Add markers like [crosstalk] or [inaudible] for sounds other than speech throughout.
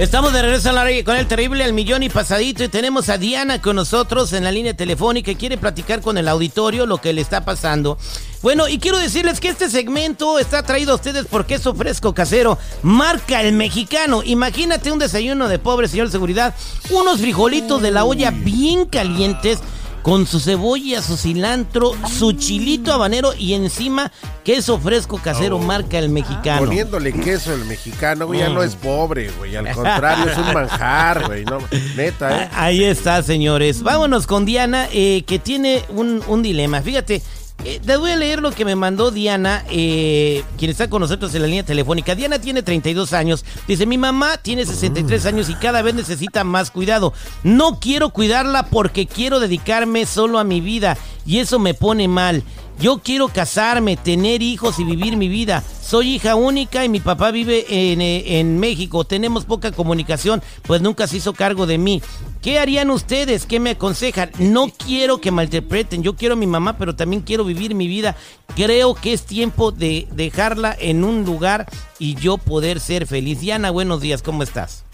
Estamos de regreso con el terrible al millón y pasadito y tenemos a Diana con nosotros en la línea telefónica quiere platicar con el auditorio lo que le está pasando. Bueno, y quiero decirles que este segmento está traído a ustedes por queso fresco casero, marca el mexicano. Imagínate un desayuno de pobre, señor seguridad, unos frijolitos de la olla bien calientes con su cebolla, su cilantro, su chilito habanero y encima queso fresco casero marca el mexicano. Poniéndole queso el mexicano, güey, ya no es pobre, güey, al contrario, es un [laughs] manjar, güey, no, neta, ¿eh? Ahí está, señores. Vámonos con Diana, eh, que tiene un, un dilema. Fíjate, eh, voy a leer lo que me mandó Diana, eh, quien está con nosotros en la línea telefónica. Diana tiene 32 años. Dice, mi mamá tiene 63 años y cada vez necesita más cuidado. No quiero cuidarla porque quiero dedicarme solo a mi vida y eso me pone mal. Yo quiero casarme, tener hijos y vivir mi vida. Soy hija única y mi papá vive en, eh, en, México. Tenemos poca comunicación, pues nunca se hizo cargo de mí. ¿Qué harían ustedes? ¿Qué me aconsejan? No quiero que malinterpreten. Yo quiero a mi mamá, pero también quiero vivir mi vida. Creo que es tiempo de dejarla en un lugar y yo poder ser feliz. Diana, buenos días, ¿cómo estás?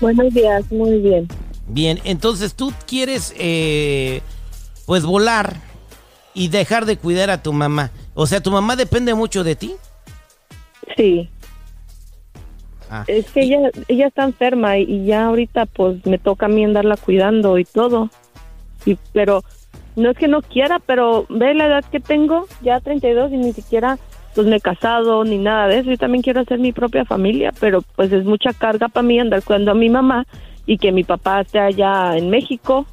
Buenos días, muy bien. Bien, entonces tú quieres, eh, pues, volar y dejar de cuidar a tu mamá. O sea, ¿tu mamá depende mucho de ti? Sí. Ah. Es que ella, ella está enferma y ya ahorita pues me toca a mí andarla cuidando y todo. Y, pero no es que no quiera, pero ve la edad que tengo, ya 32 y ni siquiera pues me he casado ni nada de eso. Yo también quiero hacer mi propia familia, pero pues es mucha carga para mí andar cuidando a mi mamá y que mi papá esté allá en México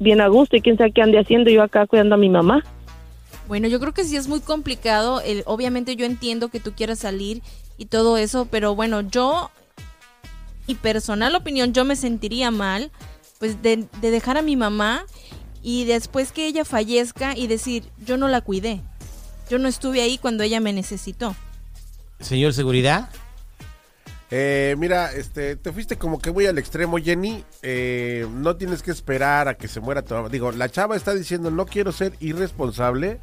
bien a gusto y quién sabe qué ande haciendo yo acá cuidando a mi mamá. Bueno, yo creo que sí es muy complicado. obviamente yo entiendo que tú quieras salir y todo eso, pero bueno, yo, y personal opinión, yo me sentiría mal, pues de, dejar a mi mamá y después que ella fallezca y decir, yo no la cuidé, yo no estuve ahí cuando ella me necesitó. Señor Seguridad. Eh, mira, este, te fuiste como que muy al extremo, Jenny. Eh, no tienes que esperar a que se muera tu mamá. Digo, la chava está diciendo, no quiero ser irresponsable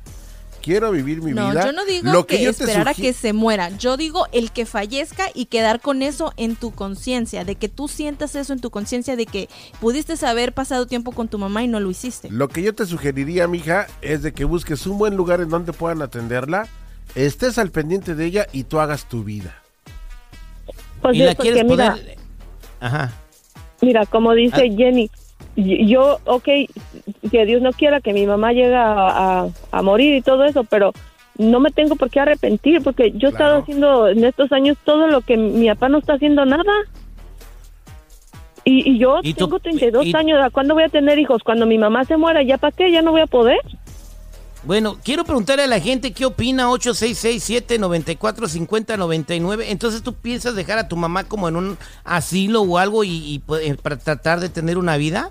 quiero vivir mi vida. No, yo no digo que, esperar a que se muera. Yo digo el que fallezca y quedar con eso en tu conciencia, de que tú sientas eso en tu conciencia, de que pudiste haber pasado tiempo con tu mamá y no lo hiciste. Lo que yo te sugeriría, mija, es de que busques un buen lugar en donde puedan atenderla, estés al pendiente de ella y tú hagas tu vida. Pues y la quieres mira, Ajá. Mira, como dice ah. Jenny, yo, ok, que Dios no quiera que mi mamá llegue a, morir y todo eso, pero no me tengo por qué arrepentir porque yo he estado haciendo en estos años todo lo que mi papá no está haciendo nada. Y, yo tengo 32 años, ¿cuándo voy a tener hijos? Cuando mi mamá se muera, ¿ya para qué? ¿Ya no voy a poder? Bueno, quiero preguntarle a la gente qué opina 8667-945099. Entonces, ¿tú piensas dejar a tu mamá como en un asilo o algo y, pues, para tratar de tener una vida?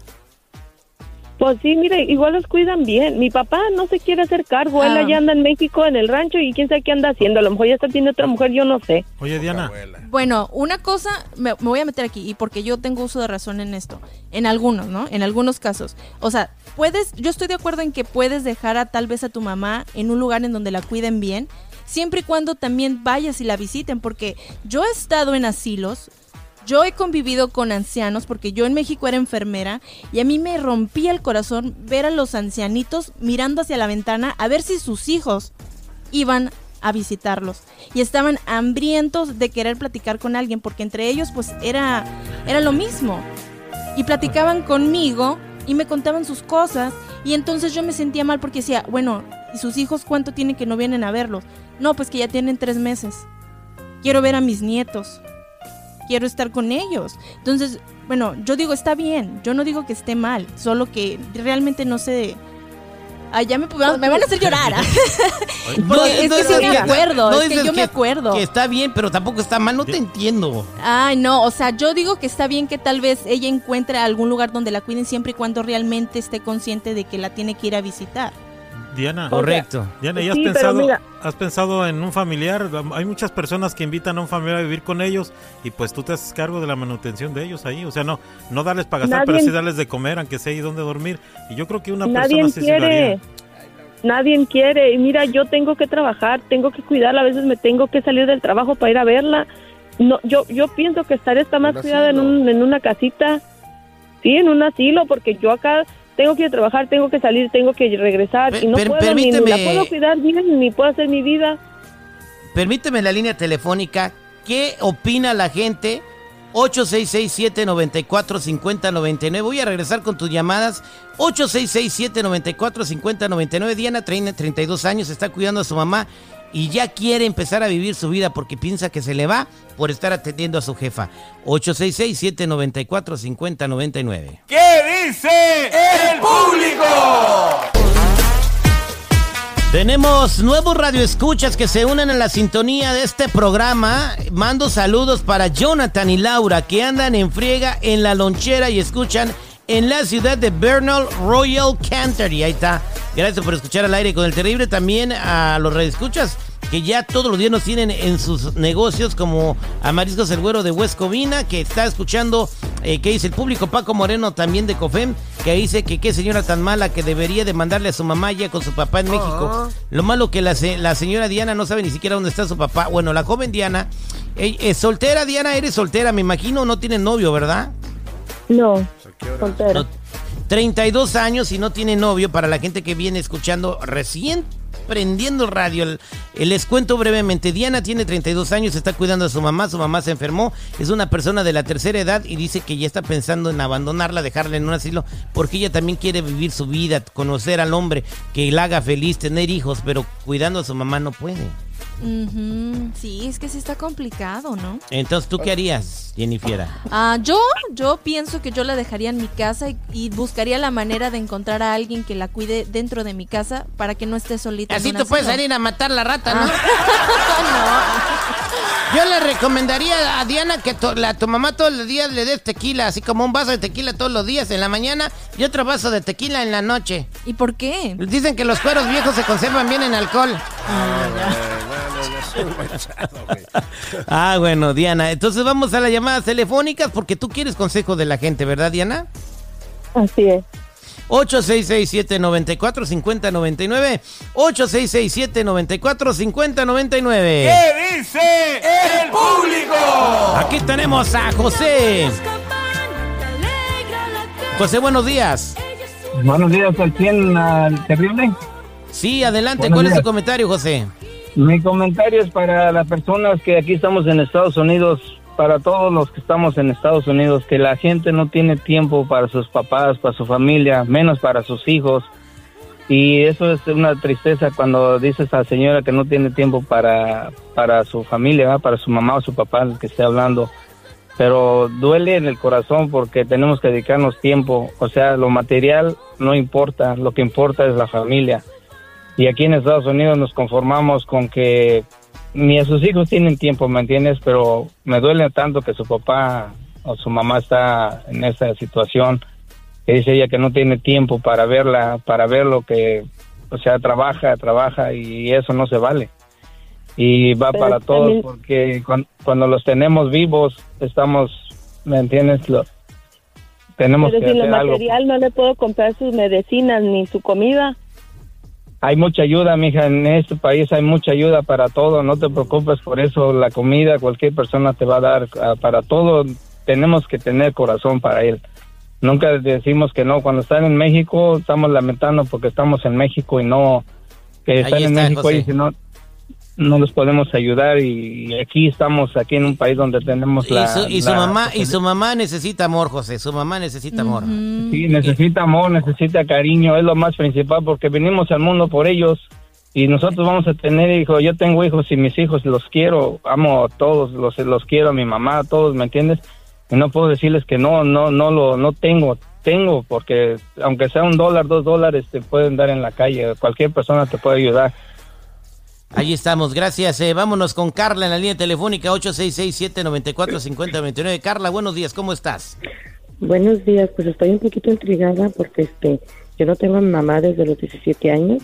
Pues sí, mire, igual los cuidan bien. Mi papá no se quiere hacer cargo. Él ah. allá anda en México, en el rancho, y quién sabe qué anda haciendo. A lo mejor ya está tiene otra mujer, yo no sé. Oye, Diana. Bueno, una cosa, me, voy a meter aquí, y porque yo tengo uso de razón en esto. En algunos, ¿no? En algunos casos. O sea, puedes, yo estoy de acuerdo en que puedes dejar a tal vez a tu mamá en un lugar en donde la cuiden bien, siempre y cuando también vayas y la visiten, porque yo he estado en asilos yo he convivido con ancianos porque yo en México era enfermera y a mí me rompía el corazón ver a los ancianitos mirando hacia la ventana a ver si sus hijos iban a visitarlos. Y estaban hambrientos de querer platicar con alguien porque entre ellos pues era era lo mismo. Y platicaban conmigo y me contaban sus cosas. Y entonces yo me sentía mal porque decía bueno y sus hijos cuánto tienen que no vienen a verlos no pues que ya tienen tres meses. Quiero ver a mis nietos quiero estar con ellos. Entonces, bueno, yo digo, está bien, yo no digo que esté mal, solo que realmente no sé... Ay, ya me, me van a hacer llorar. [laughs] no, es que sí me acuerdo, es que yo me acuerdo. Que está bien, pero tampoco está mal, no te entiendo. Ay, no, o sea, yo digo que está bien que tal vez ella encuentre algún lugar donde la cuiden siempre y cuando realmente esté consciente de que la tiene que ir a visitar. Diana. Correcto. Diana, ¿y has, pensado, has pensado en un familiar? Hay muchas personas que invitan a un familiar a vivir con ellos y pues tú te haces cargo de la manutención de ellos ahí. O sea, no no darles para gastar, pero sí darles de comer, aunque sea ahí donde dormir. Y yo creo que una persona sí quiere. Nadie quiere. Y mira, yo tengo que trabajar, tengo que cuidarla. A veces me tengo que salir del trabajo para ir a verla. no, yo, yo pienso que estar está más cuidada en, un, en una casita, sí, en un asilo, porque yo acá tengo que trabajar, tengo que salir, tengo que regresar y no puedo ni, la puedo cuidar bien ni puedo hacer mi vida. Permíteme la línea telefónica. ¿Qué opina la gente? 866-794-5099. Voy a regresar con tus llamadas. 866-794-5099. Diana, 32 años, está cuidando a su mamá y ya quiere empezar a vivir su vida porque piensa que se le va por estar atendiendo a su jefa. 866-794-5099. ¿Qué dice el público? Tenemos nuevos radioescuchas que se unen a la sintonía de este programa. Mando saludos para Jonathan y Laura que andan en friega en la lonchera y escuchan en la ciudad de Bernal Royal Canterbury. Ahí está. Gracias por escuchar al aire con el terrible. También a los radioescuchas que ya todos los días nos tienen en sus negocios, como a Mariscos El Güero de Huescovina, que está escuchando, eh, que dice el público Paco Moreno también de COFEM, que dice que qué señora tan mala que debería de mandarle a su mamá ya con su papá en México. Ah. Lo malo que la, la señora Diana no sabe ni siquiera dónde está su papá. Bueno, la joven Diana, es soltera, Diana, eres soltera, me imagino, no tiene novio, ¿verdad? No, soltera. 32 años y no tiene novio para la gente que viene escuchando recién prendiendo el radio. les cuento brevemente. Diana tiene 32 años, está cuidando a su mamá. Su mamá se enfermó. Es una persona de la tercera edad y dice que ya está pensando en abandonarla, dejarla en un asilo, porque ella también quiere vivir su vida, conocer al hombre que la haga feliz, tener hijos, pero cuidando a su mamá no puede. Sí, es que sí está complicado, ¿no? Entonces, ¿tú qué harías, Jennifer? Ah, yo, yo pienso que yo la dejaría en mi casa y, buscaría la manera de encontrar a alguien que la cuide dentro de mi casa para que no esté solita. Así tú puedes salir a matar la rata, ¿no? [laughs] Yo le recomendaría a Diana que la, tu mamá todos los días le des tequila, así como un vaso de tequila todos los días en la mañana y otro vaso de tequila en la noche. ¿Y por qué? Dicen que los cueros viejos se conservan bien en alcohol. Ah, ah, bueno, Diana. Entonces vamos a las llamadas telefónicas porque tú quieres consejo de la gente, ¿verdad, Diana? Así es. 866-794-5099. 866-794-5099. ¿Qué dice el público? Aquí tenemos a José. José, buenos días. Buenos días, ¿al quién? terrible? Sí, adelante. ¿Cuál es su comentario, José? Mi comentario es para las personas que aquí estamos en Estados Unidos, para todos los que estamos en Estados Unidos, que la gente no tiene tiempo para sus papás, para su familia, menos para sus hijos. Y eso es una tristeza cuando dices a señora que no tiene tiempo para, para su familia, para su mamá o su papá, que esté hablando. Pero duele en el corazón porque tenemos que dedicarnos tiempo. O sea, lo material no importa, lo que importa es la familia. Y aquí en Estados Unidos nos conformamos con que ni a sus hijos tienen tiempo, ¿me entiendes? Pero me duele tanto que su papá o su mamá está en esa situación, que dice ella que no tiene tiempo para verla, para ver lo que, o sea, trabaja, trabaja y eso no se vale. Y va para todos porque cuando, los tenemos vivos estamos, ¿me entiendes? Lo, tenemos Pero que si lo material no le puedo comprar sus medicinas ni su comida hay mucha ayuda, mija, en este país hay mucha ayuda para todo, no te preocupes por eso, la comida cualquier persona te va a dar ah, para todo, tenemos que tener corazón para él. Nunca decimos que no, cuando están en México estamos lamentando porque estamos en México y no que están en México y si no no los podemos ayudar y aquí estamos aquí en un país donde tenemos la y su mamá y su mamá necesita amor José su mamá necesita amor. Sí necesita amor necesita cariño es lo más principal porque venimos al mundo por ellos y nosotros vamos a tener hijos yo tengo hijos y mis hijos los quiero amo a todos los los quiero a mi mamá a todos me entiendes y no puedo decirles que no no no lo no tengo tengo porque aunque sea un dólar dos dólares te pueden dar en la calle cualquier persona te puede ayudar Ahí estamos, gracias. Eh, vámonos con Carla en la línea telefónica 866-794-5029. Carla, buenos días, ¿cómo estás? Buenos días, pues estoy un poquito intrigada porque este, yo no tengo a mi mamá desde los 17 años.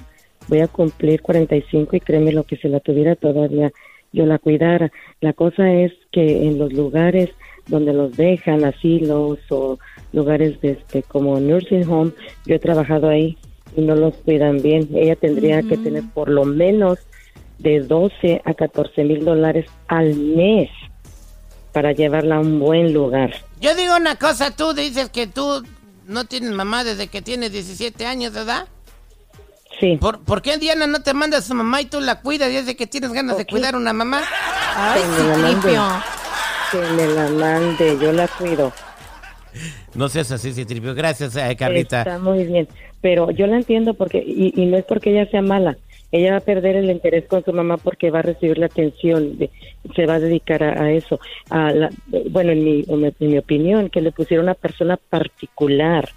Voy a cumplir 45 y créeme lo que se la tuviera todavía yo la cuidara. La cosa es que en los lugares donde los dejan, asilos o lugares de este, como nursing home, yo he trabajado ahí y no los cuidan bien. Ella tendría que tener por lo menos de 12 a 14 mil dólares al mes para llevarla a un buen lugar. Yo digo una cosa, tú dices que tú no tienes mamá desde que tienes 17 años, ¿verdad? Sí. ¿Por, ¿Por qué Diana no te manda a su mamá y tú la cuidas desde que tienes ganas de cuidar a una mamá? Ay, Que me. Que me la mande, yo la cuido. No seas así, Citripio. Gracias, eh, Carlita. Está muy bien, pero yo la entiendo porque, y, y no es porque ella sea mala, ella va a perder el interés con su mamá porque va a recibir la atención, de- se va a dedicar a, a eso. A la- bueno, en mi, en mi- opinión, que le pusiera una persona particular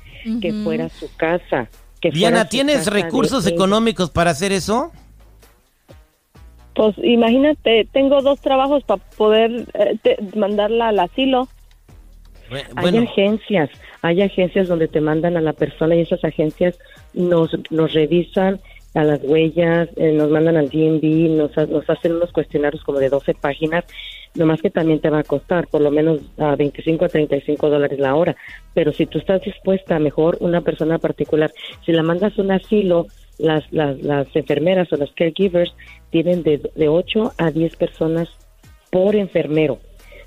que fuera a su casa. Que fuera Diana, su ¿tienes recursos económicos para hacer eso? Pues imagínate, tengo dos trabajos para poder eh, te- mandarla al asilo. Hay agencias, hay agencias donde te mandan a la persona y esas agencias nos, nos revisan a las huellas, eh, nos mandan al DMV, nos, nos hacen unos cuestionarios como de 12 páginas, nomás que también te va a costar por lo menos a 25 a 35 dólares la hora. Pero si tú estás dispuesta, mejor una persona particular, si la mandas a un asilo, las, las, las enfermeras o las caregivers tienen de, de 8 a 10 personas por enfermero.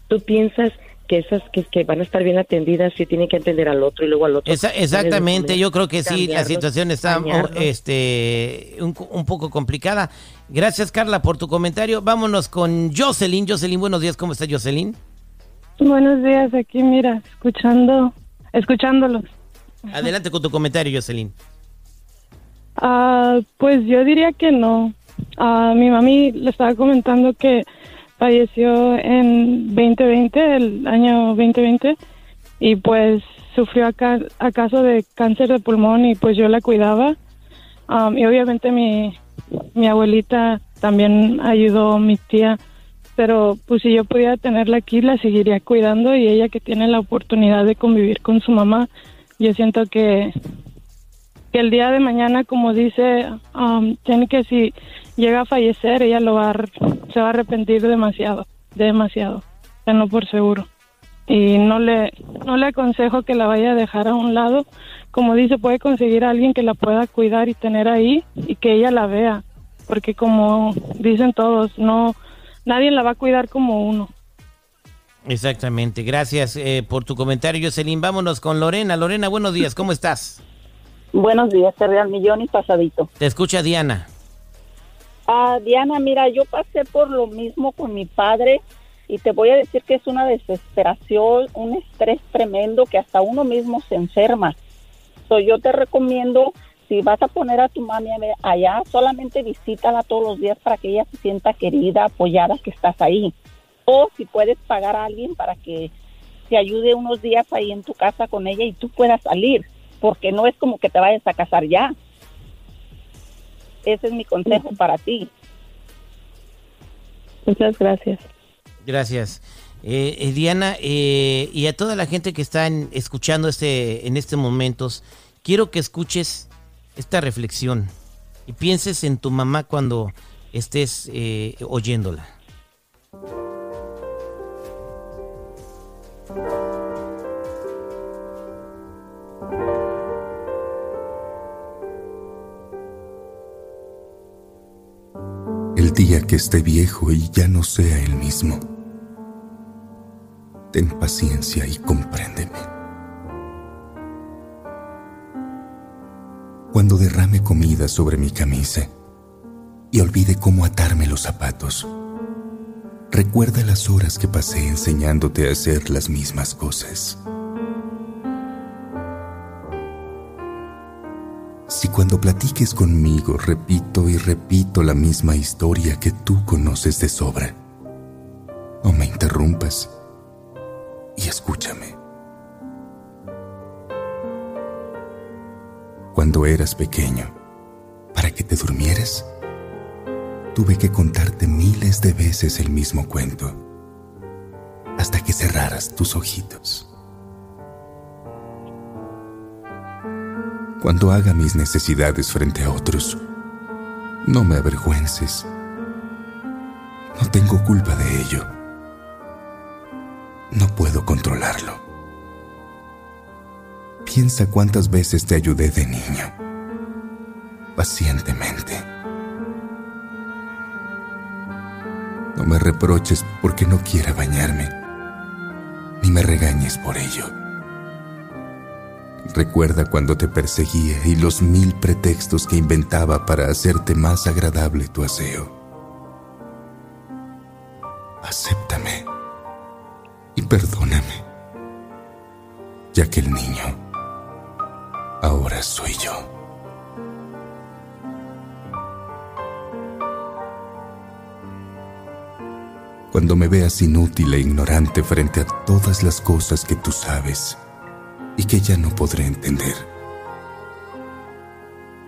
Tú piensas que esas que, que van a estar bien atendidas sí tienen que atender al otro y luego al otro. esa- exactamente. Yo creo que sí, la situación está este, un, un poco complicada. Gracias, Carla, por tu comentario. Vámonos con Jocelyn. Jocelyn, buenos días. ¿Cómo está Jocelyn? Buenos días, aquí mira, escuchando, escuchándolos. Adelante con tu comentario, Jocelyn. Ah, pues yo diría que no. Ah, mi mami le estaba comentando que falleció en 2020, el año 2020, y pues sufrió acá, acaso de cáncer de pulmón y pues yo la cuidaba. Ah, y obviamente mi, mi abuelita también ayudó, mi tía, pero pues si yo pudiera tenerla aquí, la seguiría cuidando y ella que tiene la oportunidad de convivir con su mamá, yo siento que que el día de mañana, como dice um, Jenny, que si llega a fallecer, ella lo va a, se va a arrepentir demasiado, demasiado, tenlo por seguro. Y no le, no le aconsejo que la vaya a dejar a un lado. Como dice, puede conseguir a alguien que la pueda cuidar y tener ahí y que ella la vea. Porque como dicen todos, no, nadie la va a cuidar como uno. Exactamente. Gracias eh, por tu comentario, Jocelyn. Vámonos con Lorena. Lorena, buenos días. ¿Cómo estás? Buenos días, Real Millón y pasadito. Te escucha Diana. Ah, Diana, mira, yo pasé por lo mismo con mi padre y te voy a decir que es una desesperación, un estrés tremendo que hasta uno mismo se enferma. So, yo te recomiendo, si vas a poner a tu mami allá, solamente visítala todos los días para que ella se sienta querida, apoyada, que estás ahí. O si puedes pagar a alguien para que te ayude unos días ahí en tu casa con ella y tú puedas salir, porque no es como que te vayas a casar ya. Ese es mi consejo para ti. Muchas gracias. Gracias. Eh, eh, Diana, eh, y a toda la gente que está escuchando este, en estos momentos, quiero que escuches esta reflexión y pienses en tu mamá cuando estés eh, oyéndola. El día que esté viejo y ya no sea el mismo. Ten paciencia y compréndeme. Cuando derrame comida sobre mi camisa y olvide cómo atarme los zapatos, recuerda las horas que pasé enseñándote a hacer las mismas cosas. Si cuando platiques conmigo repito y repito la misma historia que tú conoces de sobra, no me interrumpas y escúchame. Cuando eras pequeño, para que te durmieras, tuve que contarte miles de veces el mismo cuento, hasta que cerraras tus ojitos. Cuando haga mis necesidades frente a otros, no me avergüences. No tengo culpa de ello. No puedo controlarlo. Piensa cuántas veces te ayudé de niño. Pacientemente. No me reproches porque no quiera bañarme. ni me regañes por ello. Recuerda cuando te perseguía y los mil pretextos que inventaba para hacerte más agradable tu aseo. Acéptame y perdóname, ya que el niño ahora soy yo. Cuando me veas inútil e ignorante frente a todas las cosas que tú sabes, y que ya no podré entender.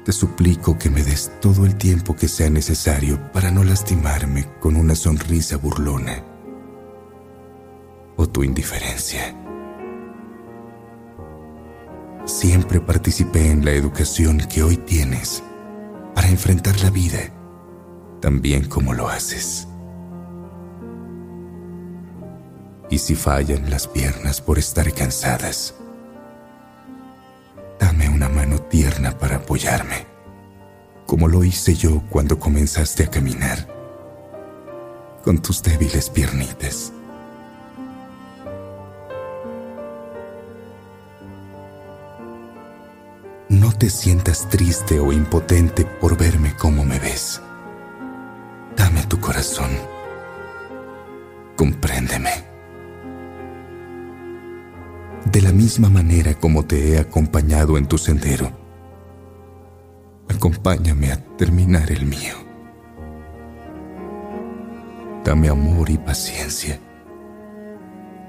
Te suplico que me des todo el tiempo que sea necesario para no lastimarme con una sonrisa burlona o tu indiferencia. Siempre participé en la educación que hoy tienes para enfrentar la vida tan bien como lo haces. Y si fallan las piernas por estar cansadas, para apoyarme, como lo hice yo cuando comenzaste a caminar, con tus débiles piernitas. No te sientas triste o impotente por verme como me ves. Dame tu corazón. Compréndeme de la misma manera como te he acompañado en tu sendero. Acompáñame a terminar el mío. Dame amor y paciencia,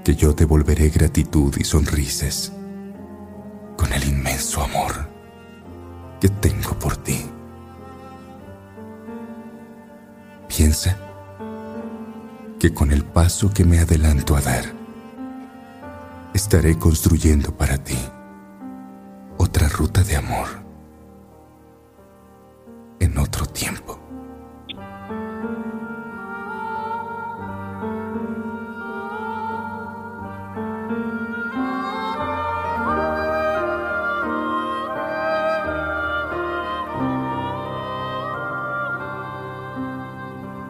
que yo devolveré gratitud y sonrisas con el inmenso amor que tengo por ti. Piensa que con el paso que me adelanto a dar, estaré construyendo para ti otra ruta de amor en otro tiempo.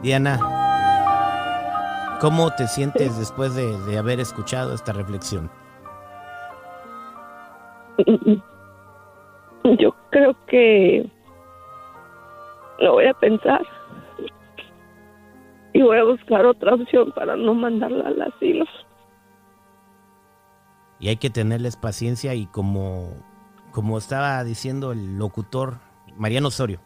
Diana, ¿cómo te sientes después de, de haber escuchado esta reflexión? Yo creo que lo voy a pensar y voy a buscar otra opción para no mandarla al asilo. Y hay que tenerles paciencia y como, como estaba diciendo el locutor Mariano Osorio,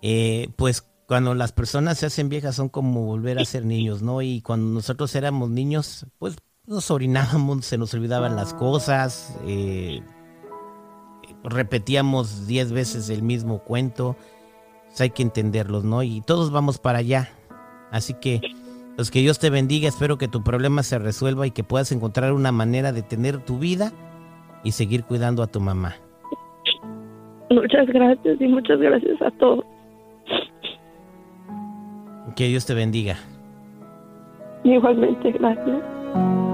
eh, pues cuando las personas se hacen viejas son como volver a ser niños, ¿no? Y cuando nosotros éramos niños, pues nos orinábamos, se nos olvidaban las cosas, eh, repetíamos diez veces el mismo cuento. Pues hay que entenderlos, ¿no? Y todos vamos para allá. Así que, pues que Dios te bendiga. Espero que tu problema se resuelva y que puedas encontrar una manera de tener tu vida y seguir cuidando a tu mamá. Muchas gracias y muchas gracias a todos. Que Dios te bendiga. Igualmente, gracias.